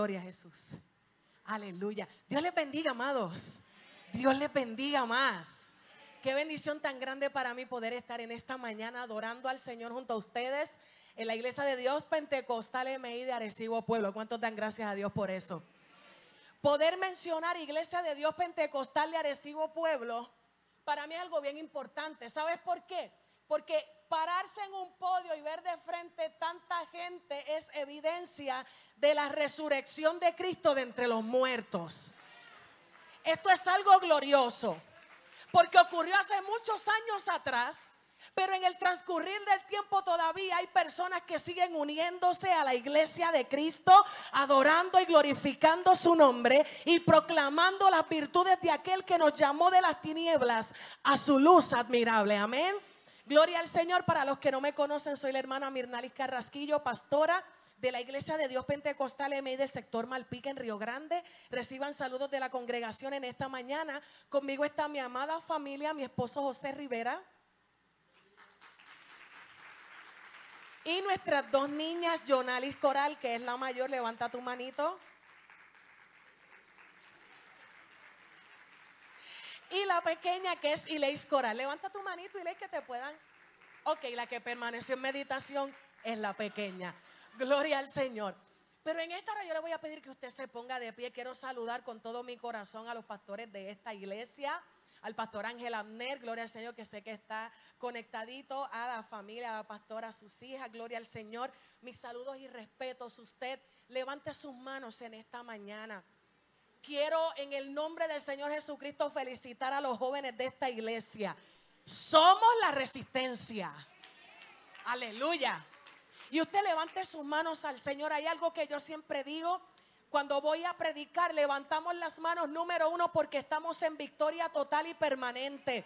Gloria a Jesús. Aleluya. Dios les bendiga, amados. Dios les bendiga más. Qué bendición tan grande para mí poder estar en esta mañana adorando al Señor junto a ustedes en la iglesia de Dios Pentecostal MI de Arecibo Pueblo. ¿Cuántos dan gracias a Dios por eso? Poder mencionar iglesia de Dios Pentecostal de Arecibo Pueblo para mí es algo bien importante. ¿Sabes por qué? Porque pararse en un podio y ver de frente tanta gente es evidencia de la resurrección de Cristo de entre los muertos. Esto es algo glorioso porque ocurrió hace muchos años atrás. Pero en el transcurrir del tiempo todavía hay personas que siguen uniéndose a la iglesia de Cristo, adorando y glorificando su nombre y proclamando las virtudes de aquel que nos llamó de las tinieblas a su luz admirable. Amén. Gloria al Señor. Para los que no me conocen, soy la hermana Mirnalis Carrasquillo, pastora de la Iglesia de Dios Pentecostal MI del sector Malpica en Río Grande. Reciban saludos de la congregación en esta mañana. Conmigo está mi amada familia, mi esposo José Rivera. Y nuestras dos niñas, Jonalis Coral, que es la mayor, levanta tu manito. Y la pequeña, que es Ileis Coral. Levanta tu manito, Ileis, que te puedan. Ok, la que permaneció en meditación es la pequeña. Gloria al Señor. Pero en esta hora yo le voy a pedir que usted se ponga de pie. Quiero saludar con todo mi corazón a los pastores de esta iglesia. Al pastor Ángel Abner, gloria al Señor, que sé que está conectadito a la familia, a la pastora, a sus hijas, gloria al Señor. Mis saludos y respetos. Usted levante sus manos en esta mañana. Quiero en el nombre del Señor Jesucristo felicitar a los jóvenes de esta iglesia. Somos la resistencia. Aleluya. Y usted levante sus manos al Señor. Hay algo que yo siempre digo. Cuando voy a predicar, levantamos las manos número uno porque estamos en victoria total y permanente.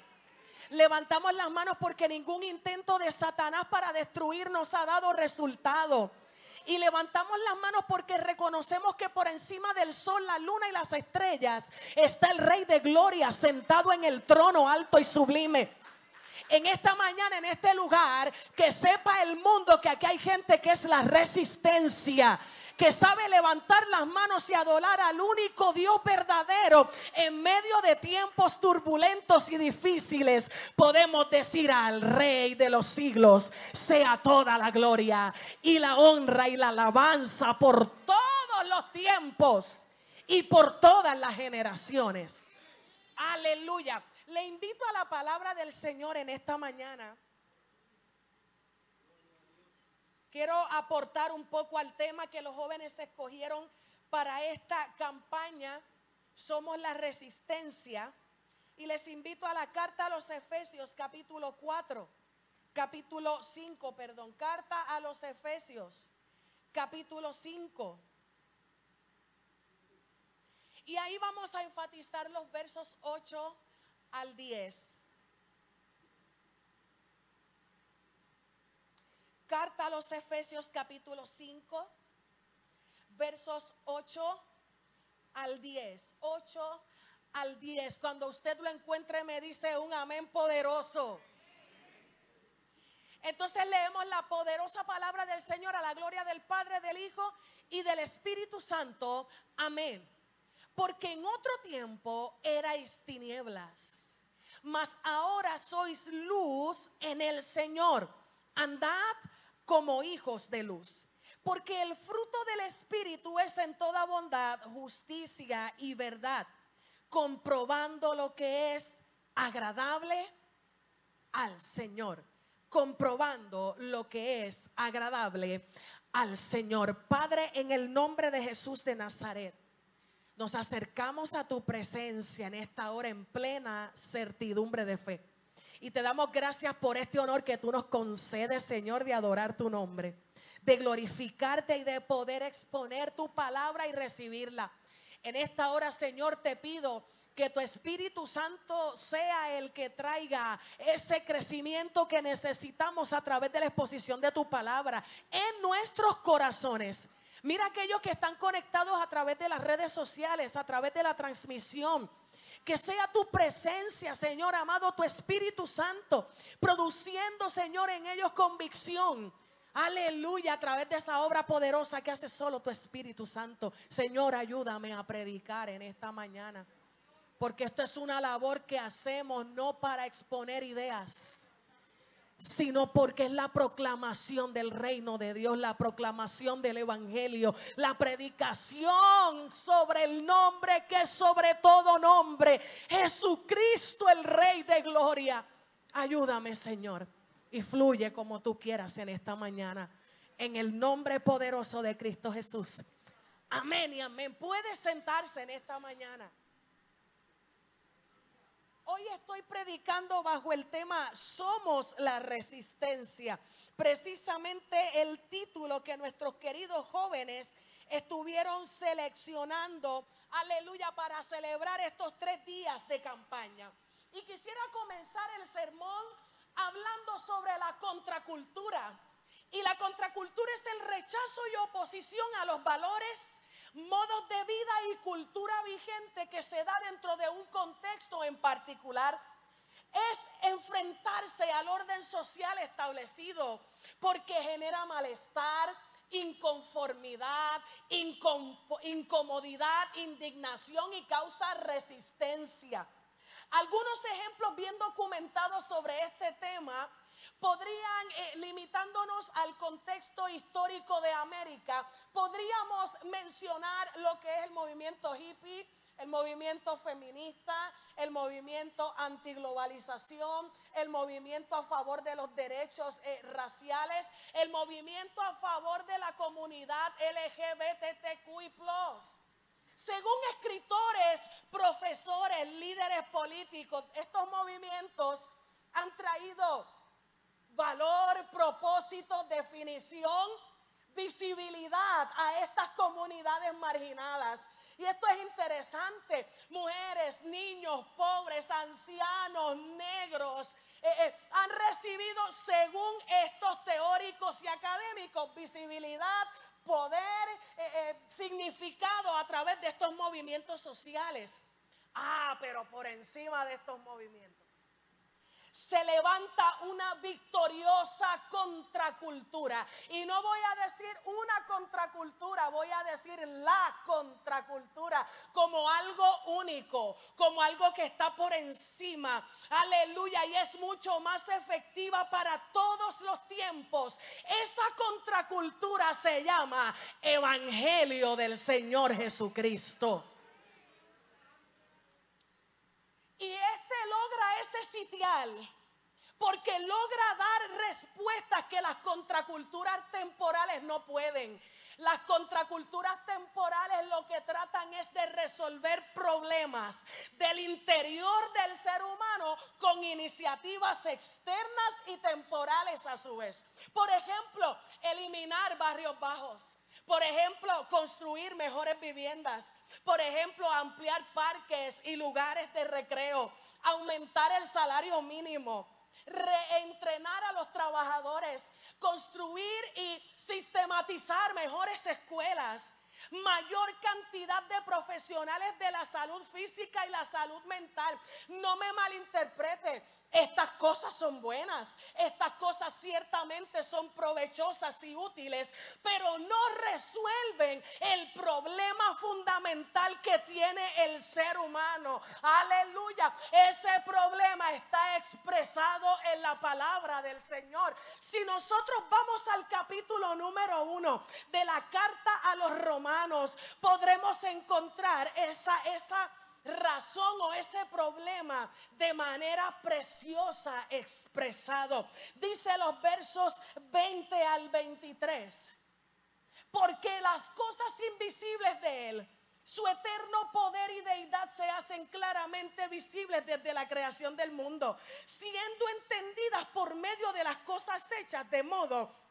Levantamos las manos porque ningún intento de Satanás para destruirnos ha dado resultado. Y levantamos las manos porque reconocemos que por encima del sol, la luna y las estrellas está el Rey de Gloria sentado en el trono alto y sublime en esta mañana, en este lugar, que sepa el mundo que aquí hay gente que es la resistencia que sabe levantar las manos y adorar al único Dios verdadero en medio de tiempos turbulentos y difíciles, podemos decir al Rey de los siglos, sea toda la gloria y la honra y la alabanza por todos los tiempos y por todas las generaciones. Aleluya. Le invito a la palabra del Señor en esta mañana. Quiero aportar un poco al tema que los jóvenes escogieron para esta campaña. Somos la resistencia. Y les invito a la carta a los Efesios capítulo 4, capítulo 5, perdón, carta a los Efesios capítulo 5. Y ahí vamos a enfatizar los versos 8 al 10. Carta a los Efesios capítulo 5, versos 8 al 10. 8 al 10. Cuando usted lo encuentre me dice un amén poderoso. Entonces leemos la poderosa palabra del Señor a la gloria del Padre, del Hijo y del Espíritu Santo. Amén. Porque en otro tiempo erais tinieblas, mas ahora sois luz en el Señor. Andad como hijos de luz. Porque el fruto del Espíritu es en toda bondad, justicia y verdad, comprobando lo que es agradable al Señor. Comprobando lo que es agradable al Señor. Padre, en el nombre de Jesús de Nazaret nos acercamos a tu presencia en esta hora en plena certidumbre de fe. Y te damos gracias por este honor que tú nos concedes, Señor, de adorar tu nombre, de glorificarte y de poder exponer tu palabra y recibirla. En esta hora, Señor, te pido que tu Espíritu Santo sea el que traiga ese crecimiento que necesitamos a través de la exposición de tu palabra en nuestros corazones Mira aquellos que están conectados a través de las redes sociales, a través de la transmisión. Que sea tu presencia, Señor amado, tu Espíritu Santo, produciendo, Señor, en ellos convicción Aleluya, a través de esa obra poderosa que hace solo tu Espíritu Santo. Señor, ayúdame a predicar en esta mañana. Porque esto es una labor que hacemos no para exponer ideas, sino porque es la proclamación del reino de Dios, la proclamación del Evangelio, la predicación sobre el nombre que es sobre todo nombre, Jesucristo el Rey de Gloria. Ayúdame, Señor y fluye como tú quieras en esta mañana. En el nombre poderoso de Cristo Jesús. Amén y amén. Puede sentarse en esta mañana. Hoy estoy predicando bajo el tema Somos la resistencia. Precisamente el título que nuestros queridos jóvenes estuvieron seleccionando, aleluya, para celebrar estos tres días de campaña. Y quisiera comenzar el sermón hablando sobre la contracultura. Y la contracultura es el rechazo y oposición a los valores, modos de vida y cultura vigente que se da dentro de un contexto en particular. Es enfrentarse al orden social establecido porque genera malestar, inconformidad, incomodidad, indignación y causa resistencia. Algunos ejemplos bien documentados sobre este tema podrían, eh, limitándonos al contexto histórico de América, podríamos mencionar lo que es el movimiento hippie, el movimiento feminista, el movimiento antiglobalización, el movimiento a favor de los derechos eh, raciales, el movimiento a favor de la comunidad LGBTQI. Según escritores, profesores, líderes políticos, estos movimientos han traído valor, propósito, definición, visibilidad a estas comunidades marginadas. Y esto es interesante. Mujeres, niños, pobres, ancianos, negros, eh, eh, han recibido, según estos teóricos y académicos, visibilidad, poder, eh, significado a través de estos movimientos sociales. Ah, pero por encima de estos movimientos se levanta una victoriosa contracultura. Y no voy a decir una contracultura, voy a decir la contracultura como algo único, como algo que está por encima. Aleluya. Y es mucho más efectiva para todos los tiempos. Esa contracultura se llama Evangelio del Señor Jesucristo. Y este logra ese sitial porque logra dar respuestas que las contraculturas temporales no pueden. Las contraculturas temporales lo que tratan es de resolver problemas del interior del ser humano con iniciativas externas y temporales a su vez. Por ejemplo, eliminar barrios bajos. Por ejemplo, construir mejores viviendas. Por ejemplo, ampliar parques y lugares de recreo. Aumentar el salario mínimo reentrenar a los trabajadores, construir y sistematizar mejores escuelas, mayor cantidad de profesionales de la salud física y la salud mental. No me malinterprete, estas cosas son buenas, estas cosas ciertamente son provechosas y útiles, pero no resuelven el problema fundamental que tiene el ser humano. Aleluya, ese problema está expresado en la palabra del Señor. Si nosotros vamos al capítulo número uno de la carta a los romanos, podremos encontrar esa, esa razón o ese problema de manera preciosa expresado. Dice los versos 20 al 23. Porque las cosas invisibles de Él, su eterno poder y deidad se hacen claramente visibles desde la creación del mundo, siendo entendidas por medio de las cosas hechas, de modo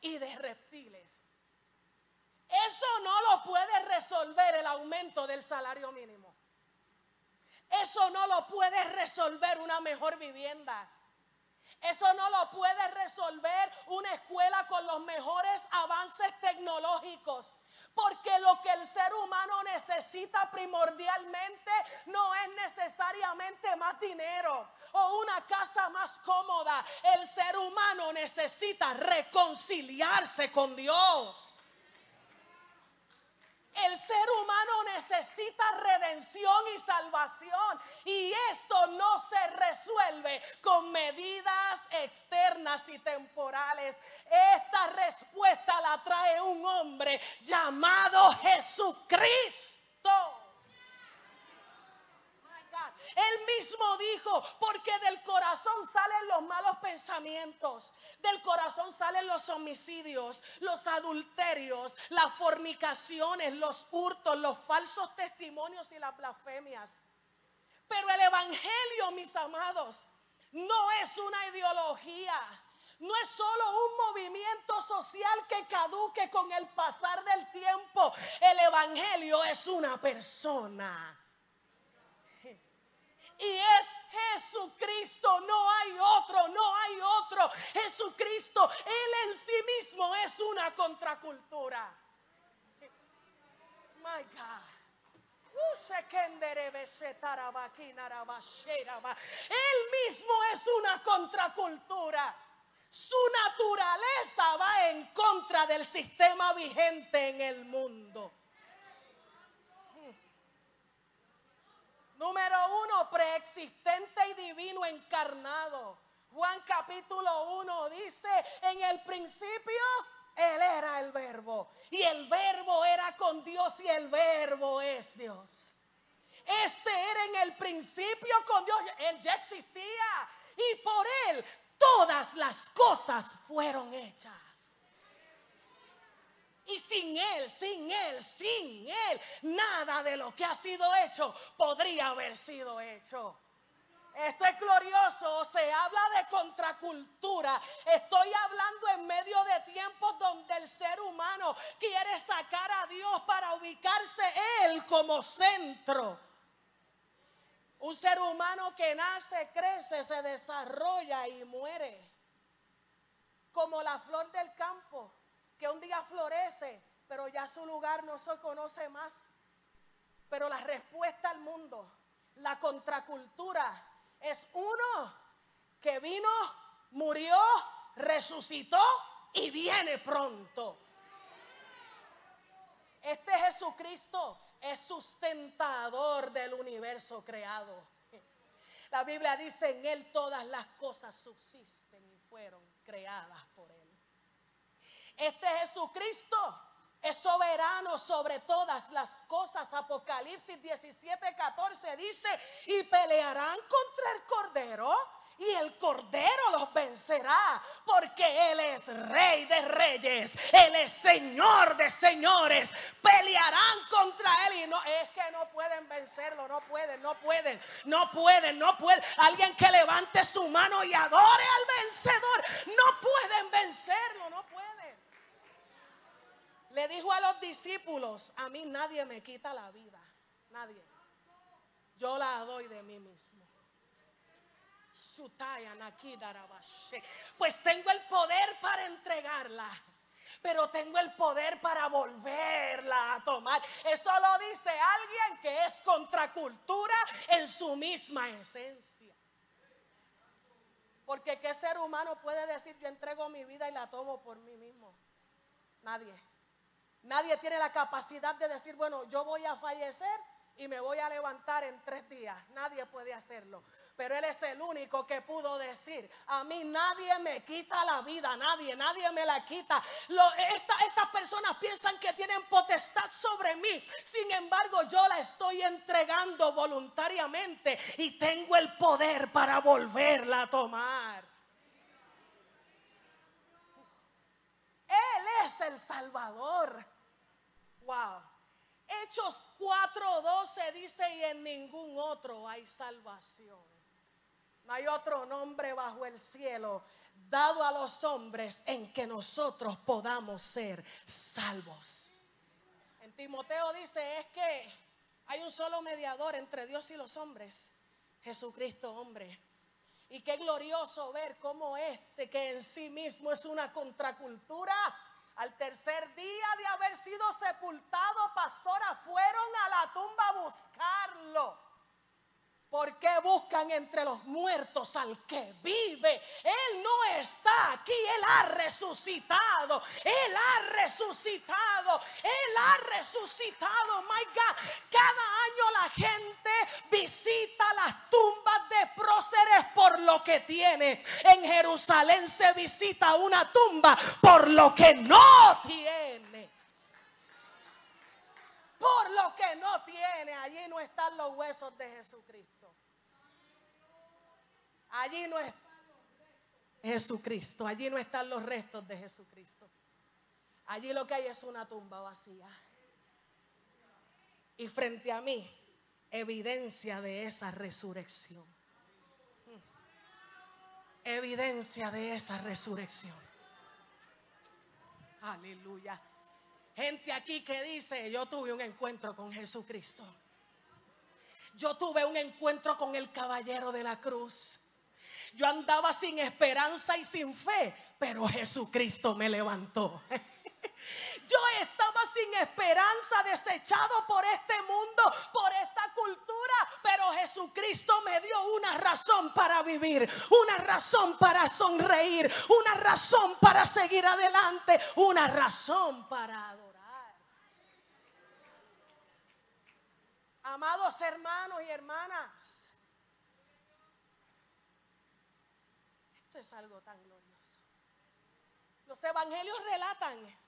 y de reptiles. Eso no lo puede resolver el aumento del salario mínimo. Eso no lo puede resolver una mejor vivienda. Eso no lo puede resolver una escuela con los mejores avances tecnológicos. Porque lo que el ser humano necesita primordialmente no es necesariamente más dinero o una casa más cómoda. El ser humano necesita reconciliarse con Dios. El ser humano necesita redención y salvación. Y esto no se resuelve con medidas externas y temporales. Esta respuesta la trae un hombre llamado Jesucristo. Él mismo dijo, porque del corazón salen los malos pensamientos, del corazón salen los homicidios, los adulterios, las fornicaciones, los hurtos, los falsos testimonios y las blasfemias. Pero el Evangelio, mis amados, no es una ideología. No es solo un movimiento social que caduque con el pasar del tiempo. El Evangelio es una persona y es Jesucristo, no hay otro, no hay otro. Jesucristo, Él en sí mismo es una contracultura. My God. Él mismo es una contracultura. Su naturaleza va en contra del sistema vigente en el mundo. Número uno, preexistente y divino encarnado. Juan capítulo 1 dice, en el principio Él era el verbo. Y el verbo era con Dios y el verbo es Dios. Este era en el principio con Dios. Él ya existía. Y por Él todas las cosas fueron hechas. Y sin Él, sin Él, sin Él, nada de lo que ha sido hecho podría haber sido hecho. Esto es glorioso, se habla de contracultura. Estoy hablando en medio de tiempos donde el ser humano quiere sacar a Dios para ubicarse Él como centro. Un ser humano que nace, crece, se desarrolla y muere. Como la flor del campo que un día florece, pero ya su lugar no se conoce más. Pero la respuesta al mundo, la contracultura, es uno que vino, murió, resucitó y viene pronto. Este Jesucristo es sustentador del universo creado. La Biblia dice, en Él todas las cosas subsisten y fueron creadas. Este Jesucristo es soberano sobre todas las cosas. Apocalipsis 17, 14 dice, y pelearán contra el Cordero y el Cordero los vencerá, porque Él es Rey de Reyes, Él es Señor de Señores. Pelearán contra Él y no es que no pueden vencerlo, no pueden, no pueden, no pueden, no pueden. Alguien que levante su mano y adore al vencedor, no pueden vencerlo, no pueden. Le dijo a los discípulos, a mí nadie me quita la vida, nadie. Yo la doy de mí mismo. Pues tengo el poder para entregarla pero tengo el poder para volverla a tomar. Eso lo dice alguien que es contracultura en su misma esencia. Porque qué ser humano puede decir yo entrego mi vida y la tomo por mí mismo? Nadie. Nadie tiene la capacidad de decir, bueno, yo voy a fallecer y me voy a levantar en tres días. Nadie puede hacerlo. Pero Él es el único que pudo decir, a mí nadie me quita la vida, nadie, nadie me la quita. estas personas piensan que tienen potestad sobre mí. Sin embargo, yo la estoy entregando voluntariamente y tengo el poder para volverla a tomar. Él es el Salvador. Wow. Hechos 4:12 dice, y en ningún otro hay salvación. No hay otro nombre bajo el cielo dado a los hombres en que nosotros podamos ser salvos. En Timoteo dice es que hay un solo mediador entre Dios y los hombres, Jesucristo hombre. Y qué glorioso ver cómo este, que en sí mismo es una contracultura, al tercer día de haber sido sepultado, pastora, fueron a la tumba a buscarlo. ¿Por qué buscan entre los muertos al que vive? Él no está aquí, Él ha resucitado. Él ha resucitado. Él ha resucitado. My God, cada año la gente visita las tumbas de próceres por lo que tiene. En Jerusalén se visita una tumba por lo que no tiene por lo que no tiene. Allí no están los huesos de Jesucristo. Allí no está Jesucristo. Allí no están los restos de Jesucristo. Allí lo que hay es una tumba vacía. Y frente a mí, evidencia de esa resurrección. Evidencia de esa resurrección. Aleluya. Gente aquí que dice, yo tuve un encuentro con Jesucristo. Yo tuve un encuentro con el caballero de la cruz. Yo andaba sin esperanza y sin fe, pero Jesucristo me levantó. Yo estaba sin esperanza, desechado por este mundo, por esta cultura, pero Jesucristo me dio una razón para vivir, una razón para sonreír, una razón para seguir adelante, una razón para adorar. Amados hermanos y hermanas, esto es algo tan glorioso. Los evangelios relatan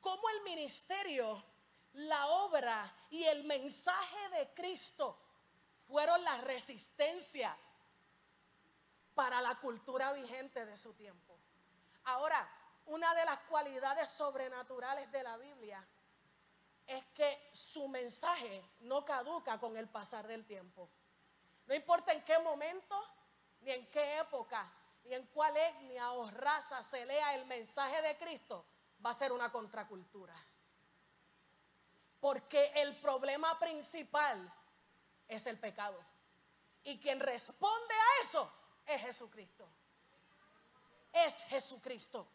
cómo el ministerio, la obra y el mensaje de Cristo fueron la resistencia para la cultura vigente de su tiempo. Ahora, una de las cualidades sobrenaturales de la Biblia es que su mensaje no caduca con el pasar del tiempo. No importa en qué momento, ni en qué época, ni en cuál etnia o raza se lea el mensaje de Cristo, va a ser una contracultura. Porque el problema principal es el pecado. Y quien responde a eso es Jesucristo. Es Jesucristo.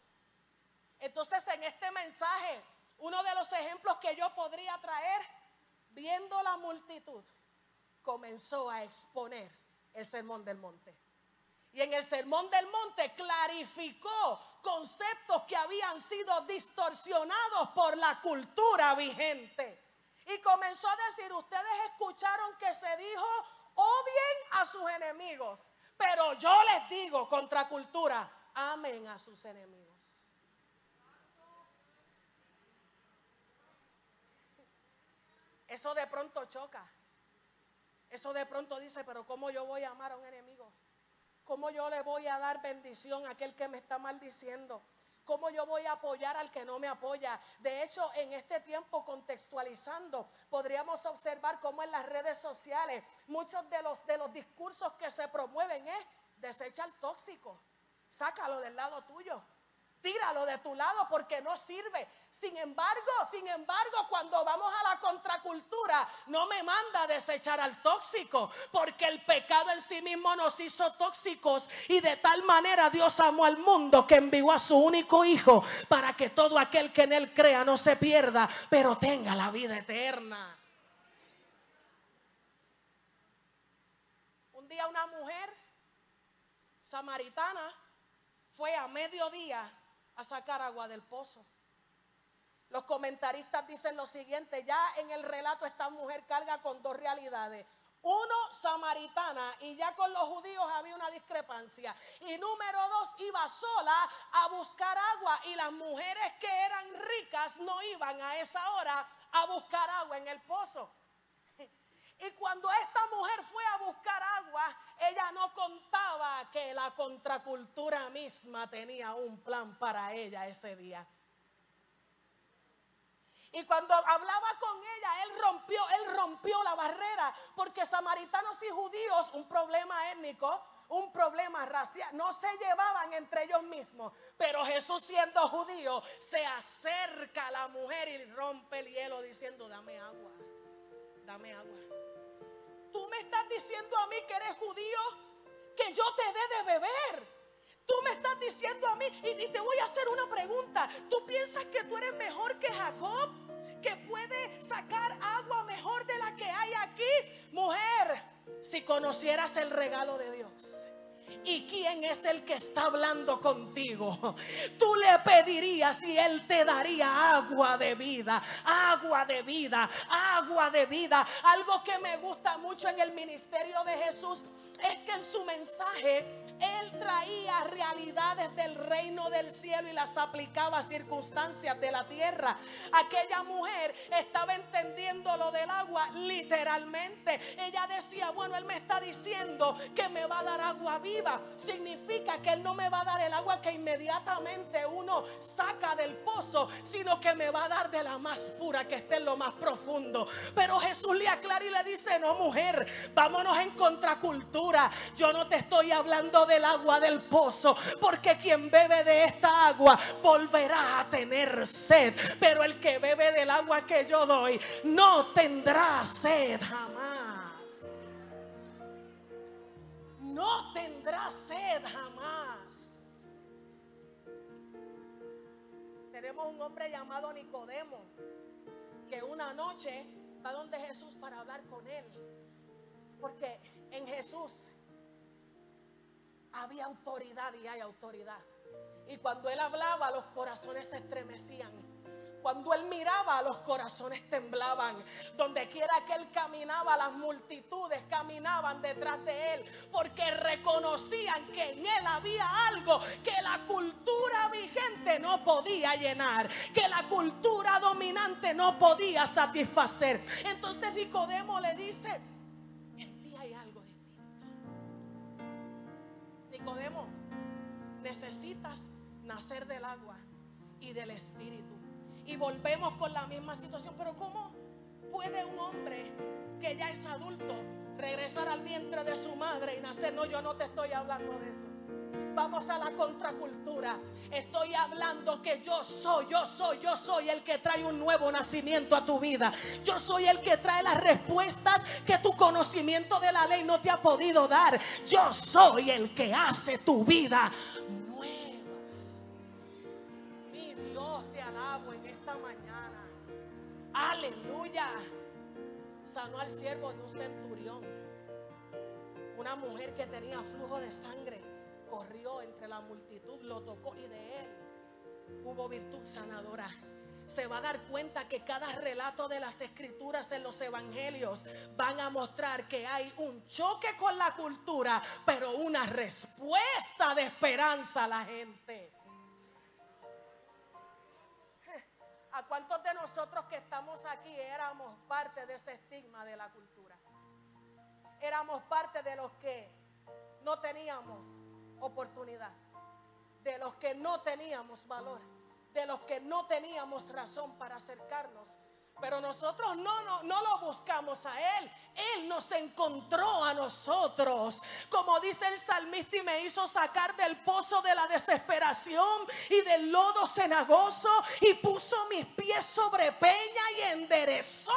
Entonces en este mensaje uno de los ejemplos que yo podría traer, viendo la multitud, comenzó a exponer el sermón del monte. Y en el sermón del monte clarificó conceptos que habían sido distorsionados por la cultura vigente. Y comenzó a decir, ustedes escucharon que se dijo, odien a sus enemigos. Pero yo les digo, contra cultura, amen a sus enemigos. Eso de pronto choca. Eso de pronto dice, pero ¿cómo yo voy a amar a un enemigo? ¿Cómo yo le voy a dar bendición a aquel que me está maldiciendo? ¿Cómo yo voy a apoyar al que no me apoya? De hecho, en este tiempo contextualizando, podríamos observar cómo en las redes sociales muchos de los, de los discursos que se promueven es desecha el tóxico, sácalo del lado tuyo. Tíralo de tu lado porque no sirve. Sin embargo, sin embargo, cuando vamos a la contracultura, no me manda a desechar al tóxico, porque el pecado en sí mismo nos hizo tóxicos y de tal manera Dios amó al mundo que envió a su único hijo para que todo aquel que en él crea no se pierda, pero tenga la vida eterna. Un día una mujer samaritana fue a mediodía a sacar agua del pozo. Los comentaristas dicen lo siguiente, ya en el relato esta mujer carga con dos realidades. Uno, samaritana, y ya con los judíos había una discrepancia. Y número dos, iba sola a buscar agua y las mujeres que eran ricas no iban a esa hora a buscar agua en el pozo. Y cuando esta mujer fue a buscar agua, ella no contaba que la contracultura misma tenía un plan para ella ese día. Y cuando hablaba con ella, él rompió, él rompió la barrera, porque samaritanos y judíos, un problema étnico, un problema racial, no se llevaban entre ellos mismos, pero Jesús siendo judío se acerca a la mujer y rompe el hielo diciendo, dame agua, dame agua. Tú me estás diciendo a mí que eres judío, que yo te dé de beber. Tú me estás diciendo a mí, y, te voy a hacer una pregunta. ¿Tú piensas que tú eres mejor que Jacob? Que puede sacar agua mejor de la que hay aquí. Mujer, si conocieras el regalo de Dios. ¿Y quién es el que está hablando contigo? Tú le pedirías y él te daría agua de vida, agua de vida, agua de vida. Algo que me gusta mucho en el ministerio de Jesús es que en su mensaje él traía realidades del reino del cielo y las aplicaba a circunstancias de la tierra. Aquella mujer estaba entendiendo lo del agua literalmente. Ella decía, bueno, él me está diciendo que me va a dar agua viva. Significa que él no me va a dar el agua que inmediatamente uno saca del pozo, sino que me va a dar de la más pura que esté en lo más profundo. Pero Jesús le aclara y le dice, no mujer, vámonos en contracultura. Yo no te estoy hablando de del agua del pozo, porque quien bebe de esta agua volverá a tener sed, pero el que bebe del agua que yo doy no tendrá sed jamás. No tendrá sed jamás. Tenemos un hombre llamado Nicodemo, que una noche va donde Jesús para hablar con él. Porque en Jesús había autoridad y hay autoridad. Y cuando él hablaba, los corazones se estremecían. Cuando él miraba, los corazones temblaban. Donde quiera que él caminaba, las multitudes caminaban detrás de él. Porque reconocían que en él había algo que la cultura vigente no podía llenar. Que la cultura dominante no podía satisfacer. Entonces Nicodemo le dice, Nicodemo, necesitas nacer del agua y del espíritu. Y volvemos con la misma situación. Pero ¿cómo puede un hombre que ya es adulto regresar al vientre de su madre y nacer? No, yo no te estoy hablando de eso. Vamos a la contracultura. Estoy hablando que yo soy, yo soy, yo soy el que trae un nuevo nacimiento a tu vida. Yo soy el que trae las respuestas que tu conocimiento de la ley no te ha podido dar. Yo soy el que hace tu vida nueva. Mi Dios, te alabo en esta mañana. Aleluya. Sanó al siervo de un centurión. Una mujer que tenía flujo de sangre corrió entre la multitud, lo tocó y de él hubo virtud sanadora se va a dar cuenta que cada relato de las escrituras en los evangelios van a mostrar que hay un choque con la cultura, pero una respuesta de esperanza a la gente. ¿A cuántos de nosotros que estamos aquí éramos parte de ese estigma de la cultura? Éramos parte de los que no teníamos oportunidad, de los que no teníamos valor, de los que no teníamos razón para acercarnos. Pero nosotros no, no, no, lo buscamos a Él. Él nos encontró a nosotros. Como dice el salmista y me hizo sacar del pozo de la desesperación y del lodo cenagoso y puso mis pies sobre peña y enderezó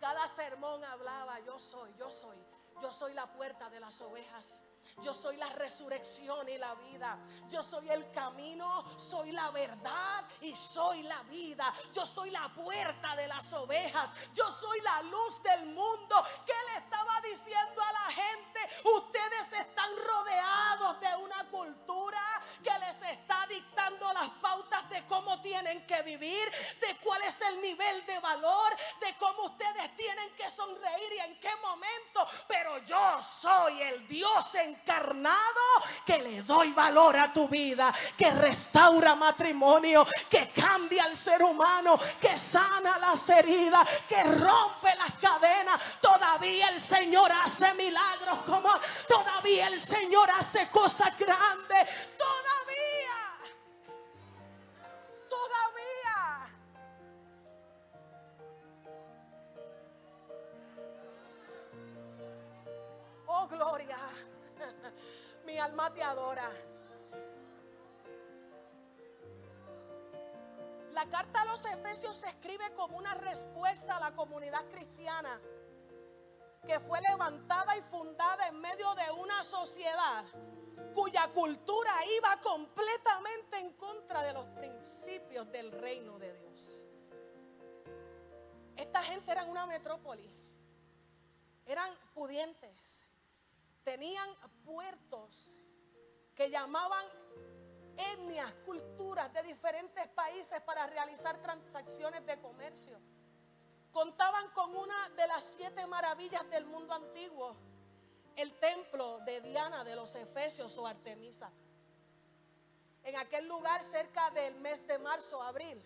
cada sermón hablaba, yo soy, yo soy, yo soy la puerta de las ovejas. Yo soy la resurrección y la vida. Yo soy el camino, soy la verdad y soy la vida. Yo soy la puerta de las ovejas. Yo soy la luz del mundo. ¿Qué le estaba diciendo a la gente? Ustedes están rodeados de una cultura que les está dictando las pautas de cómo tienen que vivir, de cuál es el nivel de valor, de cómo ustedes tienen que sonreír y en qué momento. Pero yo soy el Dios encarnado que le doy valor a tu vida, que restaura matrimonio, que cambia al ser humano, que sana las heridas, que rompe las cadenas. Todavía el Señor hace milagros como todavía el Señor hace cosas grandes. Todavía. Todavía. Oh, gloria adora. La carta a los Efesios se escribe como una respuesta a la comunidad cristiana que fue levantada y fundada en medio de una sociedad cuya cultura iba completamente en contra de los principios del reino de Dios. Esta gente era una metrópoli, eran pudientes, tenían puertos que llamaban etnias, culturas de diferentes países para realizar transacciones de comercio. Contaban con una de las siete maravillas del mundo antiguo, el templo de Diana de los Efesios o Artemisa. En aquel lugar, cerca del mes de marzo, abril,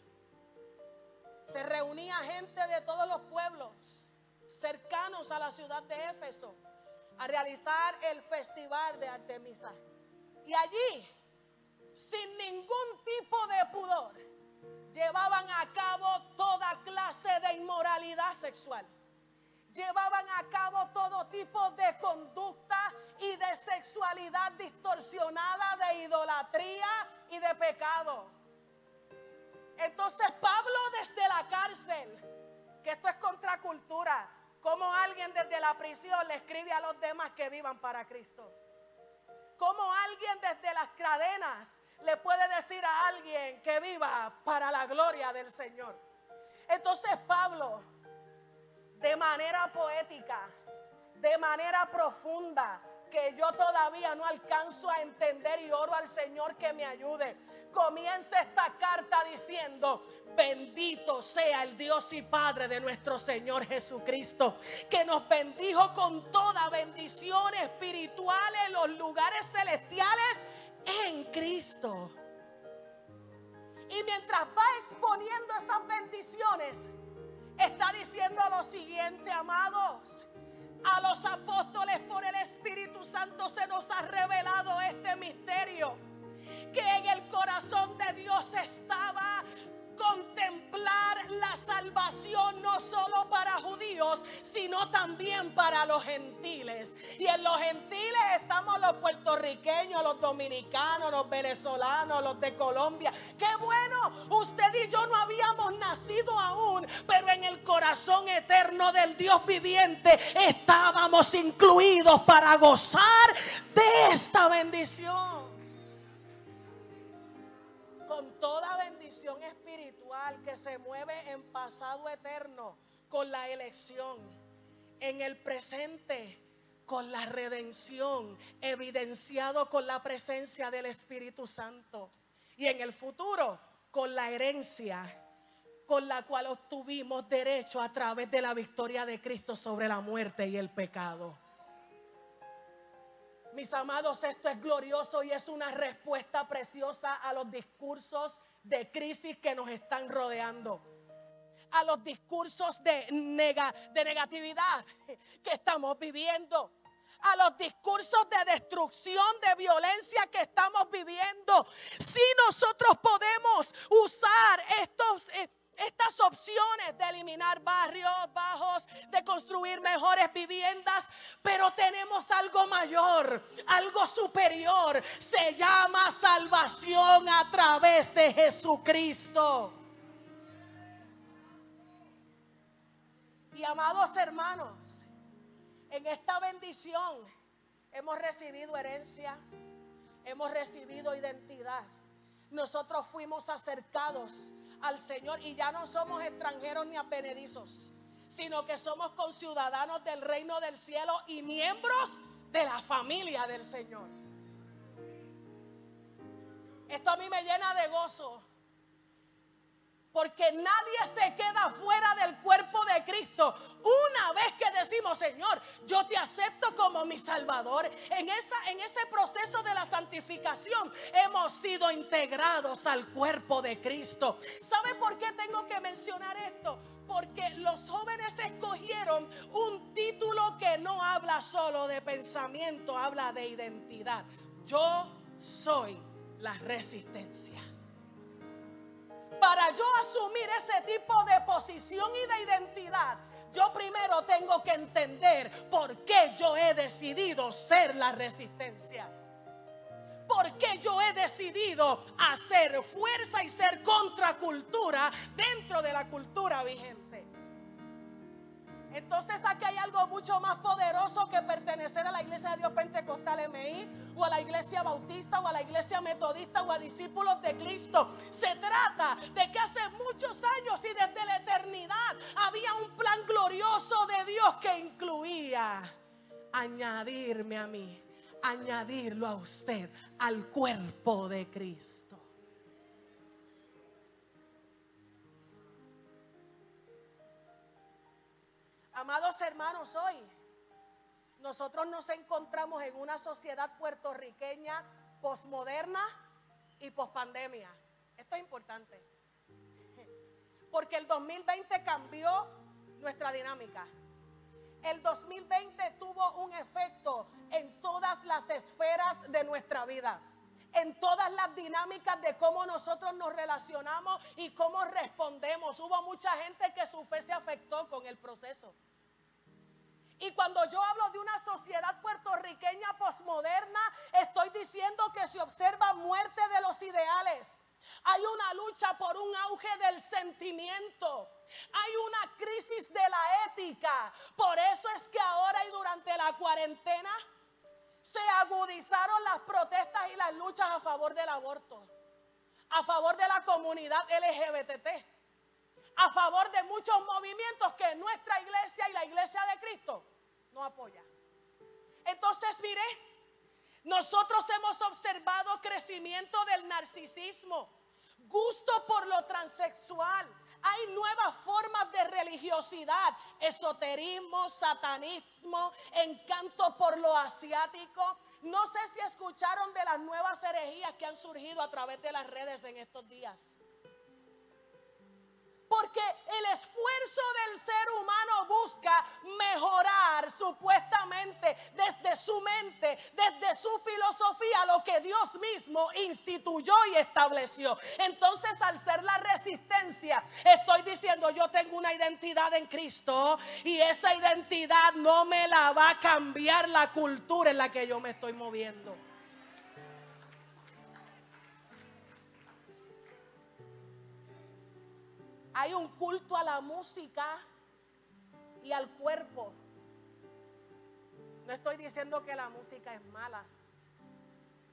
se reunía gente de todos los pueblos cercanos a la ciudad de Éfeso a realizar el festival de Artemisa. Y allí sin ningún tipo de pudor, llevaban a cabo toda clase de inmoralidad sexual. Llevaban a cabo todo tipo de conducta y de sexualidad distorsionada, de idolatría y de pecado. Entonces Pablo desde la cárcel, la prisión le escribe a los demás que vivan para Cristo. Como alguien desde las cadenas le puede decir a alguien que viva para la gloria del Señor. Entonces Pablo, de manera poética, de manera profunda, que yo todavía no alcanzo a entender y oro al Señor que me ayude. Comienza esta carta diciendo, bendito sea el Dios y Padre de nuestro Señor Jesucristo, que nos bendijo con toda bendición espiritual en los lugares celestiales en Cristo. Y mientras va exponiendo esas bendiciones, está diciendo lo siguiente, amados a los apóstoles por el Espíritu Santo se nos ha revelado este misterio. Que en el corazón de Dios estaba contemplar la salvación no solo para judíos, sino también para los gentiles. Y en los gentiles estamos los puertorriqueños, los dominicanos, los venezolanos, los de Colombia. Qué bueno, usted y yo no habíamos nacido aún, pero en el corazón eterno del Dios viviente estábamos incluidos para gozar de esta bendición con toda bendición espiritual que se mueve en pasado eterno con la elección, en el presente con la redención, evidenciado con la presencia del Espíritu Santo, y en el futuro con la herencia con la cual obtuvimos derecho a través de la victoria de Cristo sobre la muerte y el pecado. Mis amados, esto es glorioso y es una respuesta preciosa a los discursos de crisis que nos están rodeando. A los discursos de, de negatividad que estamos viviendo. A los discursos de destrucción, de violencia que estamos viviendo. Si nosotros podemos usar estos... Eh, estas opciones de eliminar barrios bajos, de construir mejores viviendas, pero tenemos algo mayor, algo superior. Se llama salvación a través de Jesucristo. Y amados hermanos, en esta bendición hemos recibido herencia, hemos recibido identidad. Nosotros fuimos acercados al Señor y ya no somos extranjeros ni apenedizos, sino que somos conciudadanos del reino del cielo y miembros de la familia del Señor. Esto a mí me llena de gozo porque nadie se queda fuera del cuerpo de Cristo. Una vez que decimos, Señor, yo te acepto como mi Salvador, en, esa, en ese proceso de la santificación hemos sido integrados al cuerpo de Cristo. ¿Sabe por qué tengo que mencionar esto? Porque los jóvenes escogieron un título que no habla solo de pensamiento, habla de identidad. Yo soy la resistencia para yo asumir ese tipo de posición y de identidad, yo primero tengo que entender por qué yo he decidido ser la resistencia. porque yo he decidido hacer fuerza y ser contracultura dentro de la cultura vigente. Entonces aquí hay algo mucho más poderoso que pertenecer a la iglesia de Dios Pentecostal MI o a la iglesia bautista o a la iglesia metodista o a discípulos de Cristo. Se trata de que hace muchos años y desde la eternidad había un plan glorioso de Dios que incluía añadirme a mí, añadirlo a usted, al cuerpo de Cristo. Amados hermanos, hoy nosotros nos encontramos en una sociedad puertorriqueña posmoderna y pospandemia. Esto es importante. Porque el 2020 cambió nuestra dinámica. El 2020 tuvo un efecto en todas las esferas de nuestra vida en todas las dinámicas de cómo nosotros nos relacionamos y cómo respondemos. Hubo mucha gente que su fe se afectó con el proceso. Y cuando yo hablo de una sociedad puertorriqueña posmoderna, estoy diciendo que se observa muerte de los ideales. Hay una lucha por un auge del sentimiento. Hay una crisis de la ética. Por eso es que ahora y durante la cuarentena se agudizaron las protestas y las luchas a favor del aborto, a favor de la comunidad LGBT, a favor de muchos movimientos que nuestra iglesia y la iglesia de Cristo no apoya. Entonces, mire, nosotros hemos observado crecimiento del narcisismo, gusto por lo transexual, hay nuevas formas de religiosidad, esoterismo, satanismo, encanto por lo asiático. No sé si escucharon de las nuevas herejías que han surgido a través de las redes en estos días. Porque el esfuerzo del ser humano busca mejorar supuestamente desde su mente, desde su filosofía, lo que Dios mismo instituyó y estableció. Entonces al ser la resistencia, estoy diciendo yo tengo una identidad en Cristo y esa identidad no me la va a cambiar la cultura en la que yo me estoy moviendo. Hay un culto a la música y al cuerpo. No estoy diciendo que la música es mala.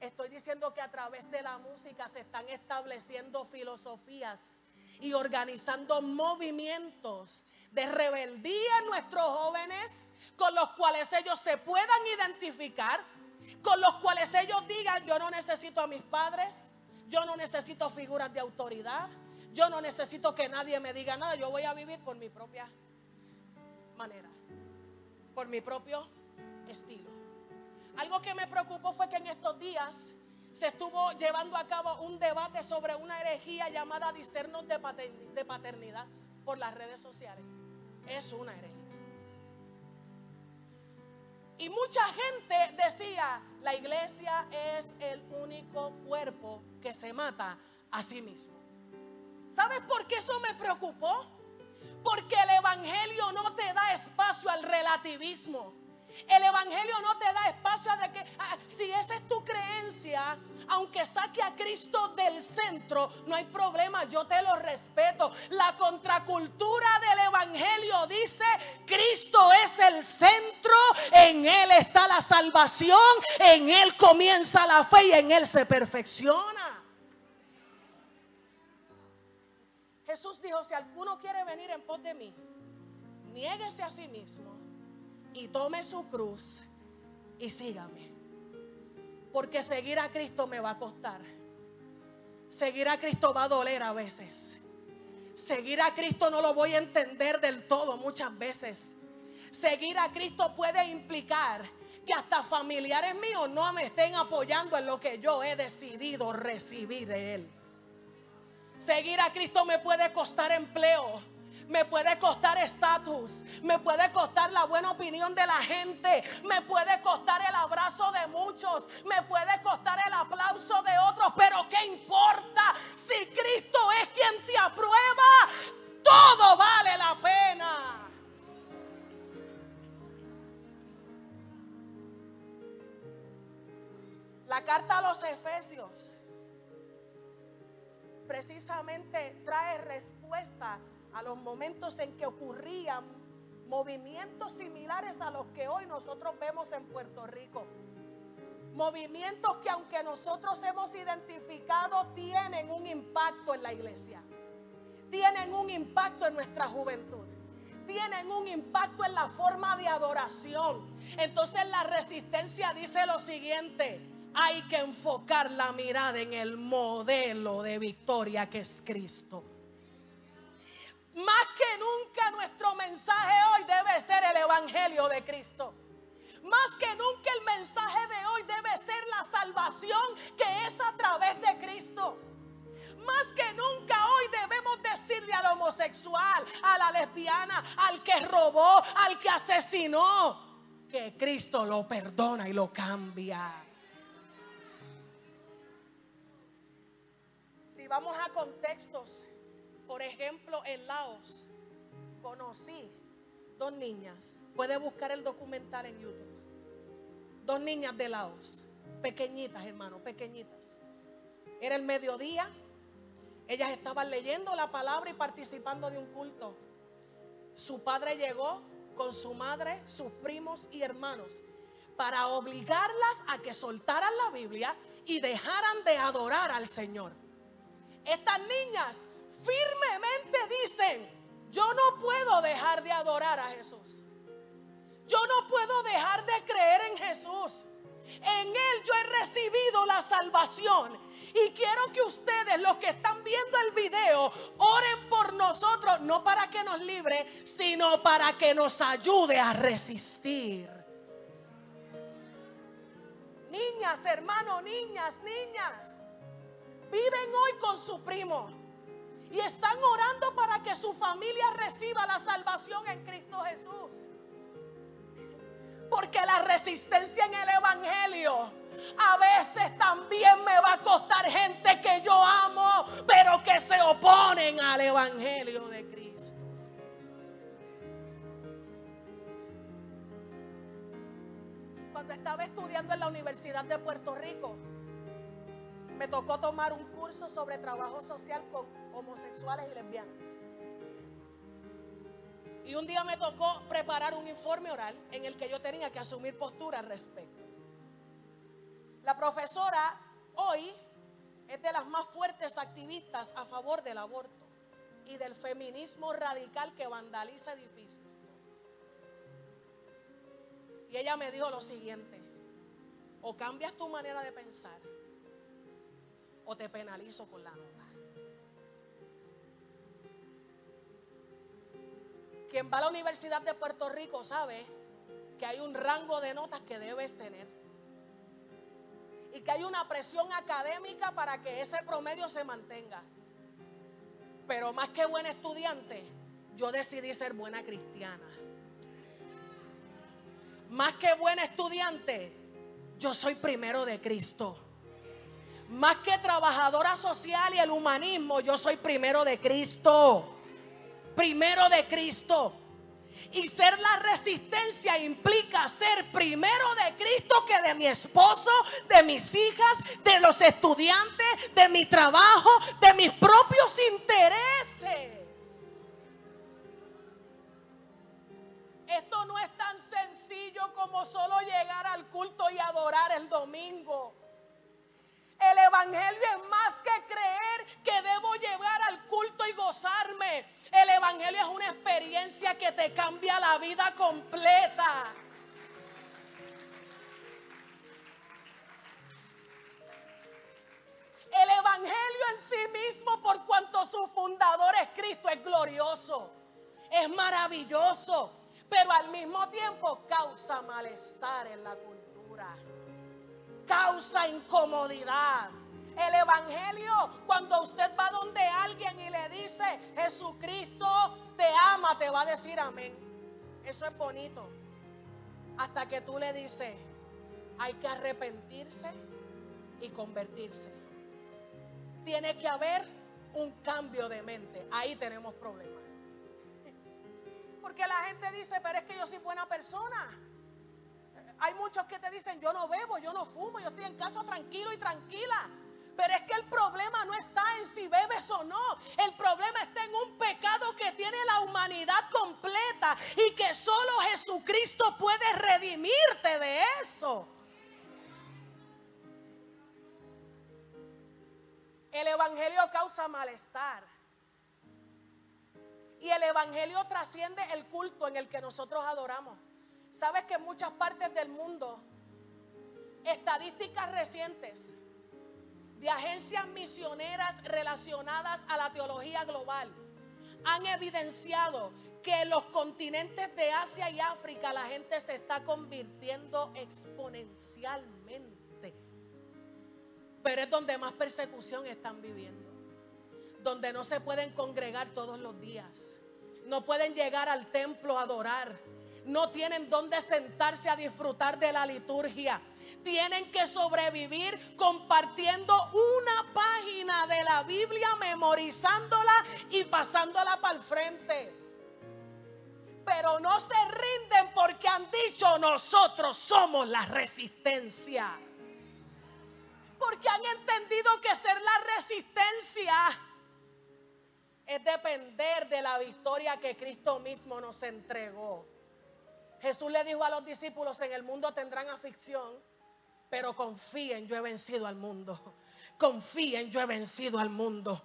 Estoy diciendo que a través de la música se están estableciendo filosofías y organizando movimientos de rebeldía en nuestros jóvenes con los cuales ellos se puedan identificar, con los cuales ellos digan, yo no necesito a mis padres, yo no necesito figuras de autoridad, yo no necesito que nadie me diga nada. Yo voy a vivir por mi propia manera. Por mi propio estilo. Algo que me preocupó fue que en estos días se estuvo llevando a cabo un debate sobre una herejía llamada discernos de paternidad por las redes sociales. Es una herejía. Y mucha gente decía, la iglesia es el único cuerpo que se mata a sí mismo. ¿Sabes por qué eso me preocupó? Porque el Evangelio no te da espacio al relativismo. El Evangelio no te da espacio de que, ah, si esa es tu creencia, aunque saque a Cristo del centro, no hay problema, yo te lo respeto. La contracultura del Evangelio dice, Cristo es el centro, en Él está la salvación, en Él comienza la fe y en Él se perfecciona. Jesús dijo, si alguno quiere venir en pos de mí, niéguese a sí mismo y tome su cruz y sígame. Porque seguir a Cristo me va a costar. Seguir a Cristo va a doler a veces. Seguir a Cristo no lo voy a entender del todo muchas veces. Seguir a Cristo puede implicar que hasta familiares míos no me estén apoyando en lo que yo he decidido recibir de Él. Seguir a Cristo me puede costar empleo. Me puede costar estatus, me puede costar la buena opinión de la gente, me puede costar el abrazo de muchos, me puede costar el aplauso de otros, pero ¿qué importa? Si Cristo es quien te aprueba, todo vale la pena. La carta a los Efesios precisamente trae respuesta a los momentos en que ocurrían movimientos similares a los que hoy nosotros vemos en Puerto Rico. Movimientos que aunque nosotros hemos identificado tienen un impacto en la iglesia, tienen un impacto en nuestra juventud, tienen un impacto en la forma de adoración. Entonces la resistencia dice lo siguiente, hay que enfocar la mirada en el modelo de victoria que es Cristo. Más que nunca nuestro mensaje hoy debe ser el Evangelio de Cristo. Más que nunca el mensaje de hoy debe ser la salvación que es a través de Cristo. Más que nunca hoy debemos decirle al homosexual, a la lesbiana, al que robó, al que asesinó, que Cristo lo perdona y lo cambia. Vamos a contextos, por ejemplo, en Laos, conocí dos niñas. Puede buscar el documental en YouTube. Dos niñas de Laos, pequeñitas, hermano, pequeñitas. Era el mediodía. Ellas estaban leyendo la palabra y participando de un culto. Su padre llegó con su madre, sus primos y hermanos para obligarlas a que soltaran la Biblia y dejaran de adorar al Señor. Estas niñas firmemente dicen, yo no puedo dejar de adorar a Jesús. Yo no puedo dejar de creer en Jesús. En Él yo he recibido la salvación. Y quiero que ustedes, los que están viendo el video, oren por nosotros, no para que nos libre, sino para que nos ayude a resistir. Niñas, hermano, niñas, niñas su primo y están orando para que su familia reciba la salvación en Cristo Jesús. Porque la resistencia en el Evangelio a veces también me va a costar gente que yo amo, pero que se oponen al Evangelio de Cristo. Cuando estaba estudiando en la Universidad de Puerto Rico, me tocó tomar un curso sobre trabajo social con homosexuales y lesbianas. Y un día me tocó preparar un informe oral en el que yo tenía que asumir postura al respecto. La profesora hoy es de las más fuertes activistas a favor del aborto y del feminismo radical que vandaliza edificios. Y ella me dijo lo siguiente, o cambias tu manera de pensar te penalizo con la nota. Quien va a la Universidad de Puerto Rico sabe que hay un rango de notas que debes tener. Y que hay una presión académica para que ese promedio se mantenga. Pero más que buen estudiante, yo decidí ser buena cristiana. Más que buen estudiante, yo soy primero de Cristo. Más que trabajadora social y el humanismo, yo soy primero de Cristo. Primero de Cristo. Y ser la resistencia implica ser primero de Cristo que de mi esposo, de mis hijas, de los estudiantes, de mi trabajo, de mis propios intereses. Esto no es tan sencillo como solo llegar al culto y adorar el domingo. El Evangelio es más que creer que debo llegar al culto y gozarme. El Evangelio es una experiencia que te cambia la vida completa. El Evangelio en sí mismo, por cuanto su fundador es Cristo, es glorioso, es maravilloso, pero al mismo tiempo causa malestar en la cultura causa incomodidad. El Evangelio, cuando usted va donde alguien y le dice, Jesucristo te ama, te va a decir amén. Eso es bonito. Hasta que tú le dices, hay que arrepentirse y convertirse. Tiene que haber un cambio de mente. Ahí tenemos problemas. Porque la gente dice, pero es que yo soy buena persona Hay muchos que te dicen, yo no bebo, yo no fumo, yo estoy en casa tranquilo y tranquila. Pero es que el problema no está en si bebes o no. El problema está en un pecado que tiene la humanidad completa y que solo Jesucristo puede redimirte de eso. El Evangelio causa malestar. Y el Evangelio trasciende el culto en el que nosotros adoramos. Sabes que en muchas partes del mundo, estadísticas recientes de agencias misioneras relacionadas a la teología global han evidenciado que en los continentes de Asia y África la gente se está convirtiendo exponencialmente. Pero es donde más persecución están viviendo. Donde no se pueden congregar todos los días. No pueden llegar al templo a adorar no tienen dónde sentarse a disfrutar de la liturgia. Tienen que sobrevivir compartiendo una página de la Biblia, memorizándola y pasándola para el frente. Pero no se rinden porque han dicho nosotros somos la resistencia. Porque han entendido que ser la resistencia es depender de la victoria que Cristo mismo nos entregó. Jesús le dijo a los discípulos, en el mundo tendrán aflicción, pero confíen, yo he vencido al mundo. Confíen, yo he vencido al mundo.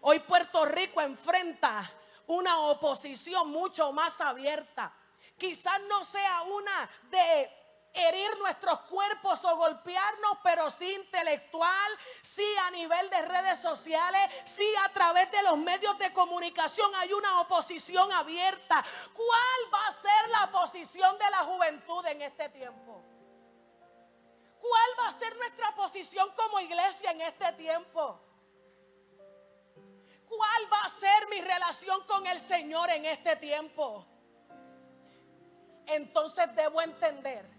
Hoy Puerto Rico enfrenta una oposición mucho más abierta. Quizás no sea una de herir nuestros cuerpos o golpearnos, pero sí intelectual, sí a nivel de redes sociales, sí a través de los medios de comunicación hay una oposición abierta. ¿Cuál va a ser la posición de la juventud en este tiempo? ¿Cuál va a ser nuestra posición como iglesia en este tiempo? ¿Cuál va a ser mi relación con el Señor en este tiempo? Entonces debo entender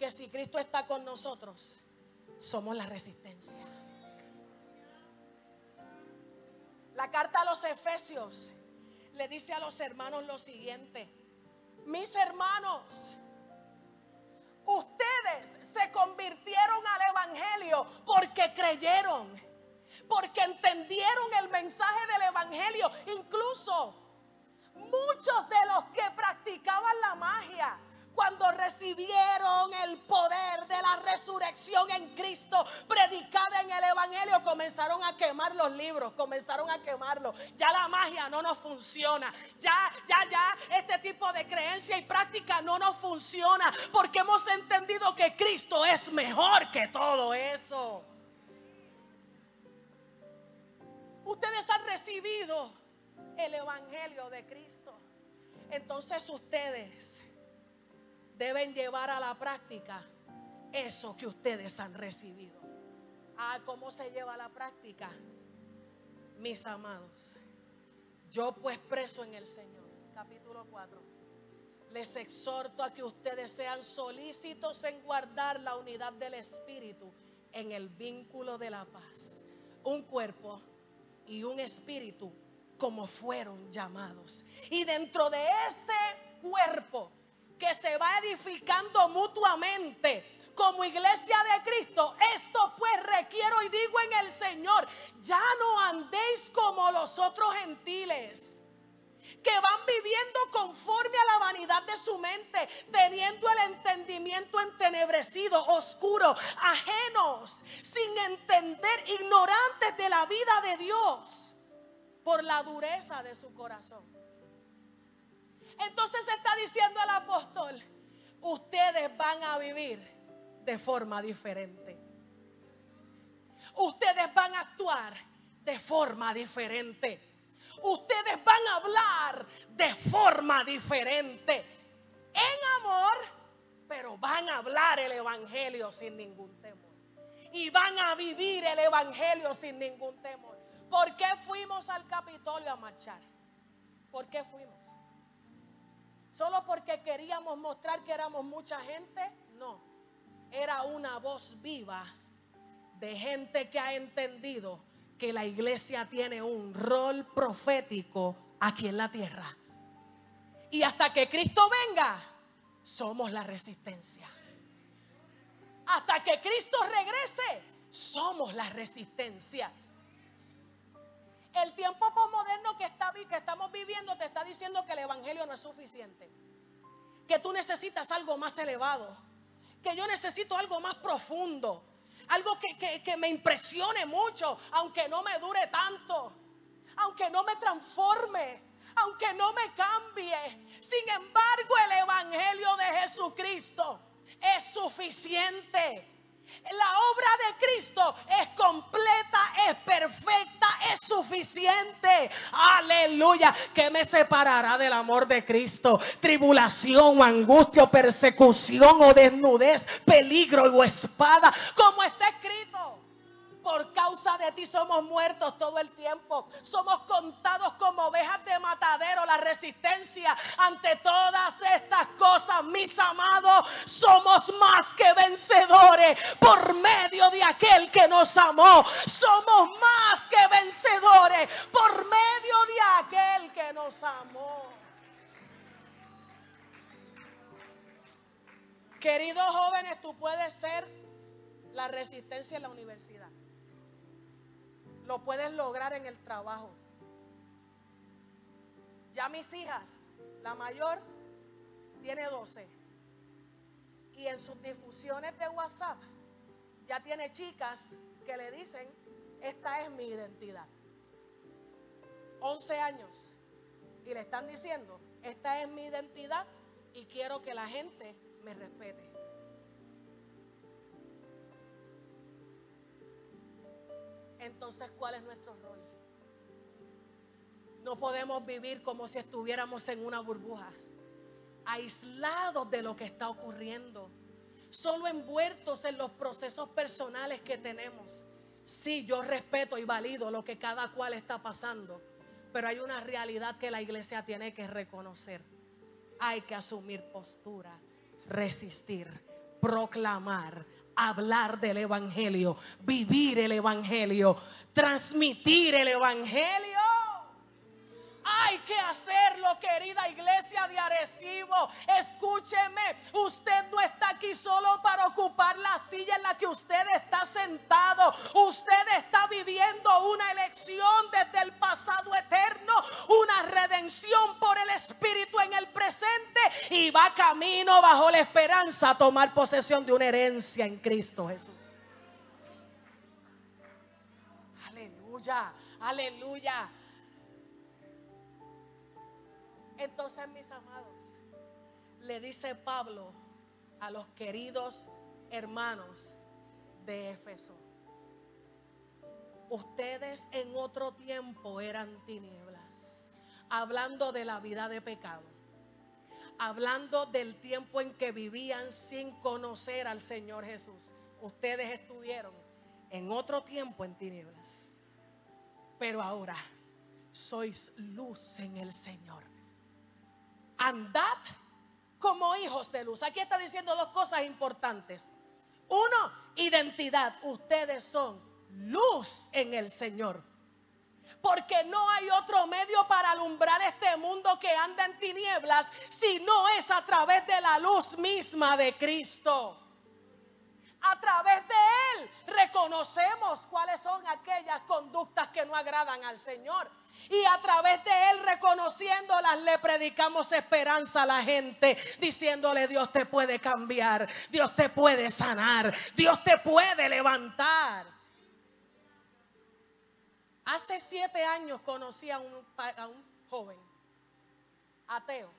que si Cristo está con nosotros, somos la resistencia. La carta a los Efesios le dice a los hermanos lo siguiente, mis hermanos, ustedes se convirtieron al Evangelio porque creyeron, porque entendieron el mensaje del Evangelio. Incluso muchos de los que practicaban la magia, cuando recibieron el poder de la resurrección en Cristo, predicada en el Evangelio, comenzaron a quemar los libros, comenzaron a quemarlos. Ya la magia no nos funciona. Ya, ya, ya, este tipo de creencia y práctica no nos funciona porque hemos entendido que Cristo es mejor que todo eso. Ustedes han recibido el Evangelio de Cristo. Entonces ustedes deben llevar a la práctica eso que ustedes han recibido. Ah, ¿cómo se lleva a la práctica? Mis amados, yo pues preso en el Señor, capítulo 4, les exhorto a que ustedes sean solícitos en guardar la unidad del Espíritu en el vínculo de la paz. Un cuerpo y un espíritu como fueron llamados. Y dentro de ese cuerpo que se va edificando mutuamente como iglesia de Cristo, esto pues requiero y digo en el Señor, ya no andéis como los otros gentiles que van viviendo conforme a la vanidad de su mente, teniendo el entendimiento entenebrecido, oscuro, ajenos, sin entender, ignorantes de la vida de Dios por la dureza de su corazón. Apóstol, ustedes van a vivir de forma diferente. Ustedes van a actuar de forma diferente. Ustedes van a hablar de forma diferente. En amor, pero van a hablar el Evangelio sin ningún temor. Y van a vivir el Evangelio sin ningún temor. ¿Por qué fuimos al Capitolio a marchar? ¿Por qué fuimos? Solo porque queríamos mostrar que éramos mucha gente, no. Era una voz viva de gente que ha entendido que la iglesia tiene un rol profético aquí en la tierra. Y hasta que Cristo venga, somos la resistencia. hasta que Cristo regrese, somos la resistencia. El tiempo postmoderno que, está, estamos viviendo te está diciendo que el Evangelio no es suficiente. Que tú necesitas algo más elevado. Que yo necesito algo más profundo. Algo que, que me impresione mucho, aunque no me dure tanto. Aunque no me transforme. Aunque no me cambie. Sin embargo, el Evangelio de Jesucristo es suficiente. La obra de Cristo es completa, es perfecta, es suficiente. Aleluya. ¿Qué me separará del amor de Cristo? Tribulación, angustia, persecución o desnudez, peligro o espada, como está escrito. Por causa de ti somos muertos todo el tiempo. Somos contados como ovejas de matadero. La resistencia ante todas estas cosas, mis amados, que por medio de aquel que nos amó. Somos más que vencedores por medio de aquel que nos amó. Queridos jóvenes, tú puedes ser la resistencia en la universidad lo puedes lograr en el trabajo. Ya mis hijas, la mayor tiene 12. Y en sus difusiones de WhatsApp ya tiene chicas que le dicen, esta es mi identidad. 11 años. Y le están diciendo, esta es mi identidad y quiero que la gente me respete. entonces ¿cuál es nuestro rol? No podemos vivir como si estuviéramos en una burbuja, aislados de lo que está ocurriendo, solo envueltos en los procesos personales que tenemos. Sí, yo respeto y valido lo que cada cual está pasando, pero hay una realidad que la iglesia tiene que reconocer. Hay que asumir postura, resistir, proclamar, hablar del Evangelio, vivir el Evangelio, transmitir el Evangelio. Hay que hacerlo, querida iglesia de Arecibo. Escúcheme, usted no está aquí solo para ocupar la silla en la que usted está sentado. Usted está viviendo una elección desde el pasado eterno, una redención por el Espíritu en el presente y va camino bajo la esperanza a tomar posesión de una herencia en Cristo Jesús. Aleluya, aleluya. Entonces, mis amados, le dice Pablo a los queridos hermanos de Éfeso, ustedes en otro tiempo eran tinieblas, hablando de la vida de pecado, hablando del tiempo en que vivían sin conocer al Señor Jesús. Ustedes estuvieron en otro tiempo en tinieblas, pero ahora sois luz en el Señor andad como hijos de luz. Aquí está diciendo dos cosas importantes. Uno, identidad. Ustedes son luz en el Señor. Porque no hay otro medio para alumbrar este mundo que anda en tinieblas si no es a través de la luz misma de Cristo. A través de Él reconocemos cuáles son aquellas conductas que no agradan al Señor. Y a través de Él reconociéndolas le predicamos esperanza a la gente, diciéndole Dios te puede cambiar, Dios te puede sanar, Dios te puede levantar. Hace siete años conocí a un, a un joven ateo.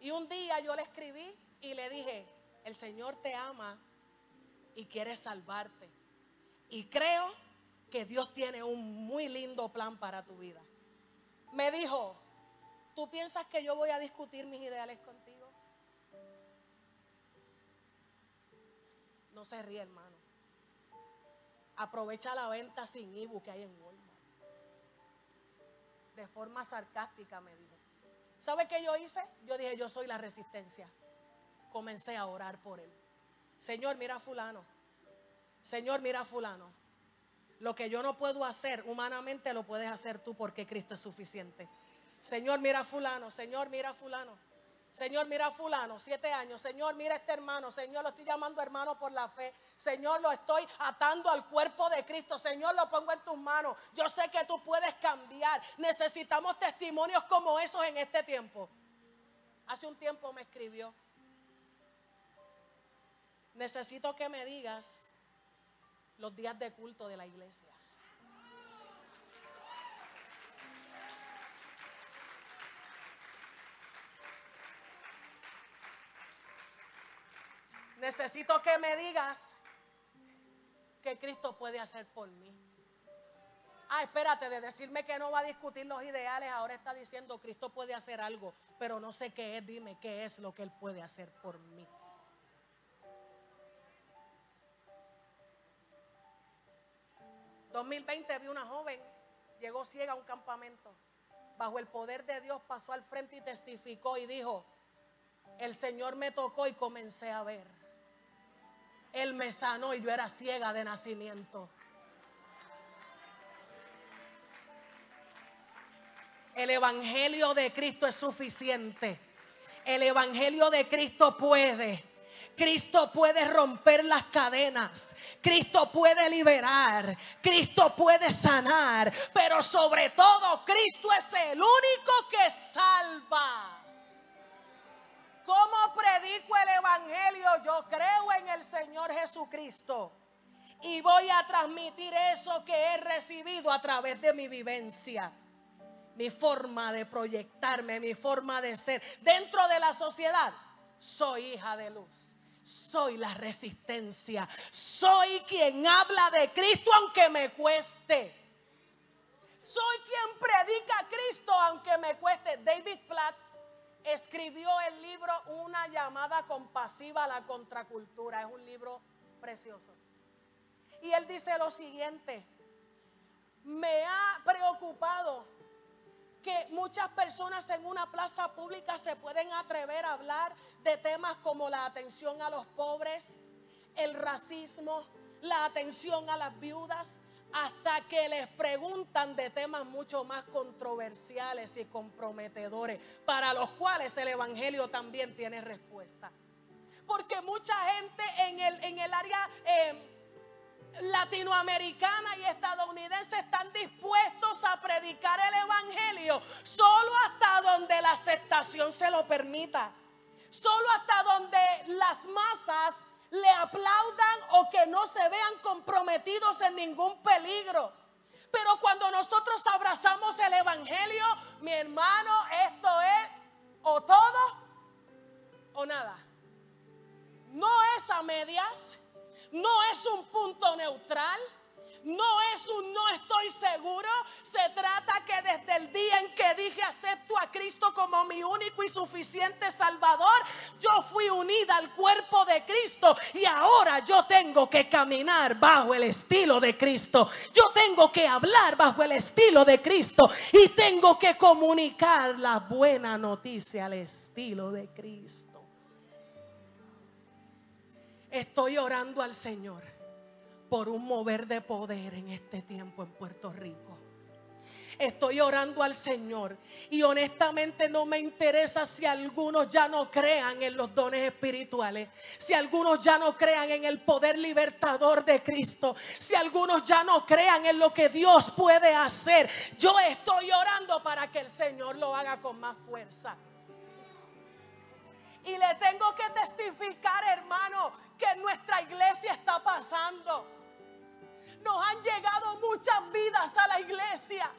Y un día yo le escribí y le dije, el Señor te ama y quiere salvarte. Y creo que Dios tiene un muy lindo plan para tu vida. Me dijo, ¿tú piensas que yo voy a discutir mis ideales contigo? No se ríe, hermano. Aprovecha la venta sin IBU que hay en Walmart. De forma sarcástica me dijo. ¿Sabe qué yo hice? Yo dije, yo soy la resistencia comencé a orar por él. Señor, mira a fulano. Señor, mira a fulano. Lo que yo no puedo hacer humanamente lo puedes hacer tú porque Cristo es suficiente. Señor, mira a fulano. Señor, mira a fulano. Señor, mira a fulano, siete años. Señor, mira a este hermano. Señor, lo estoy llamando hermano por la fe. Señor, lo estoy atando al cuerpo de Cristo. Señor, lo pongo en tus manos. Yo sé que tú puedes cambiar. Necesitamos testimonios como esos en este tiempo. Hace un tiempo me escribió. Necesito que me digas los días de culto de la iglesia. Necesito que me digas que Cristo puede hacer por mí. Ah, espérate, de decirme que no va a discutir los ideales, ahora está diciendo Cristo puede hacer algo, pero no sé qué es, dime qué es lo que Él puede hacer por mí. ...2020 vi una joven, llegó ciega a un campamento, bajo el poder de Dios pasó al frente y testificó y dijo, el Señor me tocó y comencé a ver. Él me sanó y yo era ciega de nacimiento. El Evangelio de Cristo es suficiente. El Evangelio de Cristo puede. Cristo puede romper las cadenas. Cristo puede liberar. Cristo puede sanar. Pero sobre todo, Cristo es el único que salva. ¿Cómo predico el Evangelio? Yo creo en el Señor Jesucristo. Y voy a transmitir eso que he recibido a través de mi vivencia. Mi forma de proyectarme, mi forma de ser. Dentro de la sociedad, soy hija de luz. Soy la resistencia. Soy quien habla de Cristo aunque me cueste. Soy quien predica a Cristo aunque me cueste. David Platt escribió el libro Una llamada compasiva a la contracultura. Es un libro precioso. Y él dice lo siguiente, me ha preocupado que muchas personas en una plaza pública se pueden atrever a hablar de temas como la atención a los pobres, el racismo, la atención a las viudas, hasta que les preguntan de temas mucho más controversiales y comprometedores, para los cuales el Evangelio también tiene respuesta. Porque mucha gente en el, en el área eh, latinoamericana y estadounidense están dispuestos a predicar el Evangelio solo hasta donde la aceptación se lo permita. Solo hasta donde las masas le aplaudan o que no se vean comprometidos en ningún peligro. Pero cuando nosotros abrazamos el Evangelio, mi hermano, esto es o todo o nada. No es a medias, un punto neutral no es un no estoy seguro. Se trata que desde el día en que dije acepto a Cristo como mi único y suficiente Salvador, yo fui unida al cuerpo de Cristo y ahora yo tengo que caminar bajo el estilo de Cristo. Yo tengo que hablar bajo el estilo de Cristo y tengo que comunicar la buena noticia al estilo de Cristo. Estoy orando al Señor por un mover de poder en este tiempo en Puerto Rico. Estoy orando al Señor y honestamente no me interesa si algunos ya no crean en los dones espirituales, si algunos ya no crean en el poder libertador de Cristo, si algunos ya no crean en lo que Dios puede hacer. Yo estoy orando para que el Señor lo haga con más fuerza. Y le tengo que testificar, hermano, que nuestra iglesia está pasando. Nos han llegado muchas vidas a la iglesia.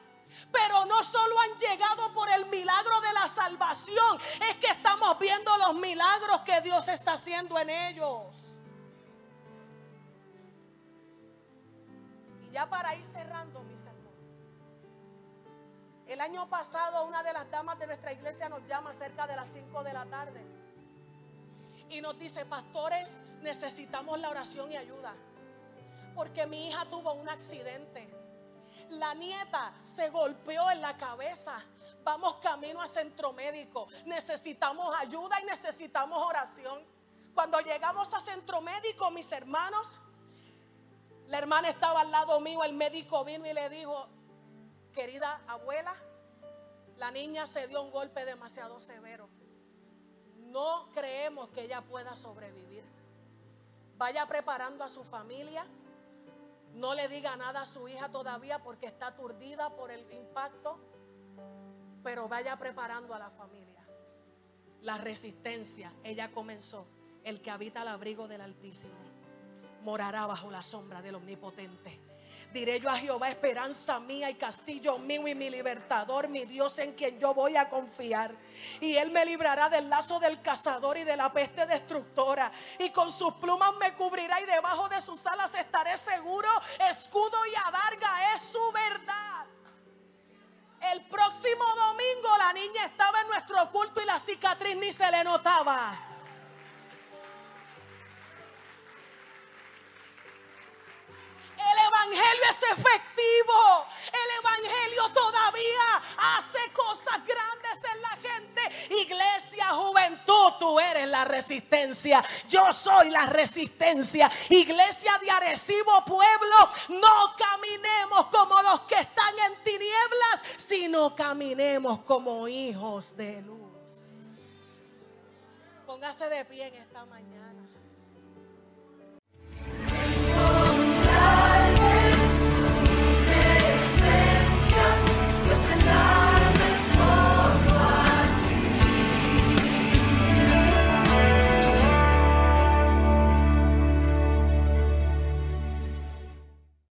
Pero no solo han llegado por el milagro de la salvación, es que estamos viendo los milagros que Dios está haciendo en ellos. Y ya para ir cerrando, mis hermanos. El año pasado una de las damas de nuestra iglesia nos llama cerca de las 5 de la tarde. Y nos dice, pastores, necesitamos la oración y ayuda porque mi hija tuvo un accidente. La nieta se golpeó en la cabeza. Vamos camino a centro médico. Necesitamos ayuda y necesitamos oración. Cuando llegamos a centro médico, mis hermanos, la hermana estaba al lado mío, el médico vino y le dijo, querida abuela, la niña se dio un golpe demasiado severo. no creemos que ella pueda sobrevivir. Vaya preparando a su familia. No le diga nada a su hija todavía porque está aturdida por el impacto. Pero vaya preparando a la familia. La resistencia, ella comenzó. El que habita al abrigo del Altísimo morará bajo la sombra del Omnipotente. Diré yo a Jehová, esperanza mía y castillo mío y mi libertador, mi Dios en quien yo voy a confiar. Y Él me librará del lazo del cazador y de la peste destructora. Y con sus plumas me cubrirá y debajo de sus alas estaré seguro. Escudo y adarga es su verdad. El próximo domingo la niña estaba en nuestro culto y la cicatriz ni se le notaba. Evangelio es efectivo. El Evangelio todavía hace cosas grandes en la gente. Iglesia, juventud, tú eres la resistencia. Yo soy la resistencia. Iglesia de Arecibo, pueblo, no caminemos como los que están en tinieblas, sino caminemos como hijos de luz. Póngase de pie en esta mañana.